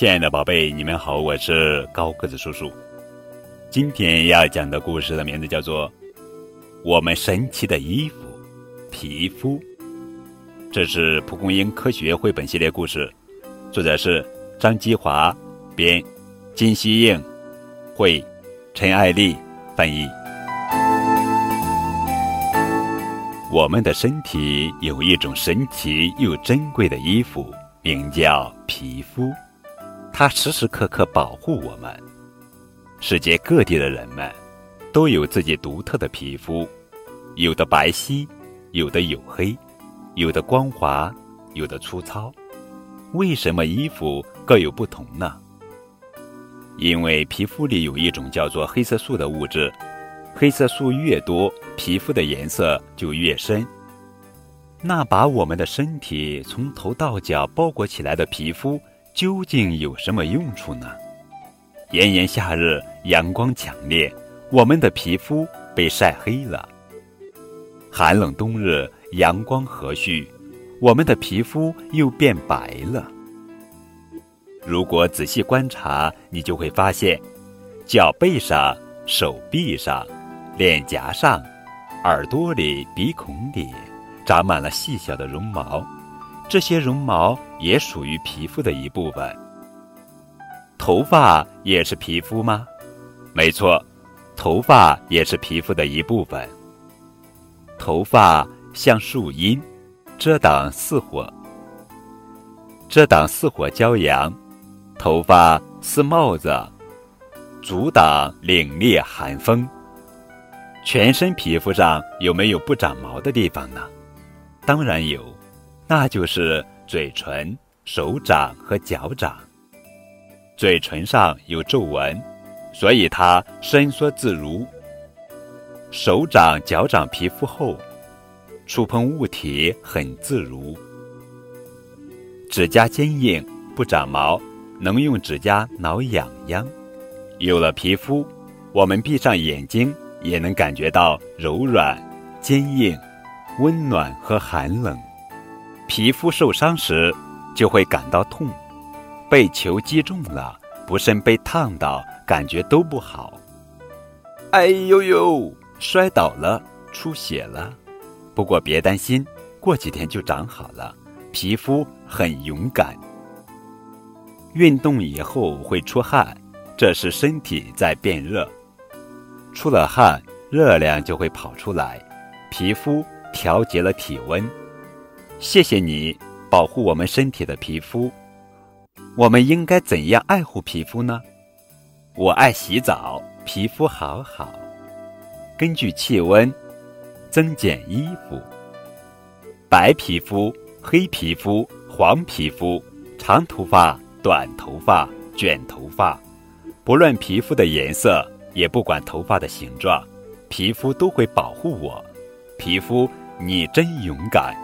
亲爱的宝贝，你们好，我是高个子叔叔。今天要讲的故事的名字叫做《我们神奇的衣服——皮肤》。这是蒲公英科学绘本系列故事，作者是张基华，编，金希映，绘，陈爱丽翻译。我们的身体有一种神奇又珍贵的衣服，名叫皮肤。它时时刻刻保护我们。世界各地的人们都有自己独特的皮肤，有的白皙，有的黝黑，有的光滑，有的粗糙。为什么衣服各有不同呢？因为皮肤里有一种叫做黑色素的物质，黑色素越多，皮肤的颜色就越深。那把我们的身体从头到脚包裹起来的皮肤。究竟有什么用处呢？炎炎夏日，阳光强烈，我们的皮肤被晒黑了；寒冷冬日，阳光和煦，我们的皮肤又变白了。如果仔细观察，你就会发现，脚背上、手臂上、脸颊上、耳朵里、鼻孔里，长满了细小的绒毛。这些绒毛也属于皮肤的一部分。头发也是皮肤吗？没错，头发也是皮肤的一部分。头发像树荫，遮挡似火，遮挡似火骄阳；头发似帽子，阻挡凛冽寒风。全身皮肤上有没有不长毛的地方呢？当然有。那就是嘴唇、手掌和脚掌。嘴唇上有皱纹，所以它伸缩自如。手掌、脚掌皮肤厚，触碰物体很自如。指甲坚硬，不长毛，能用指甲挠痒痒。有了皮肤，我们闭上眼睛也能感觉到柔软、坚硬、温暖和寒冷。皮肤受伤时，就会感到痛；被球击中了，不慎被烫到，感觉都不好。哎呦呦，摔倒了，出血了。不过别担心，过几天就长好了。皮肤很勇敢。运动以后会出汗，这是身体在变热。出了汗，热量就会跑出来，皮肤调节了体温。谢谢你保护我们身体的皮肤。我们应该怎样爱护皮肤呢？我爱洗澡，皮肤好好。根据气温增减衣服。白皮肤、黑皮肤、黄皮肤、长头发、短头发、卷头发，不论皮肤的颜色，也不管头发的形状，皮肤都会保护我。皮肤，你真勇敢。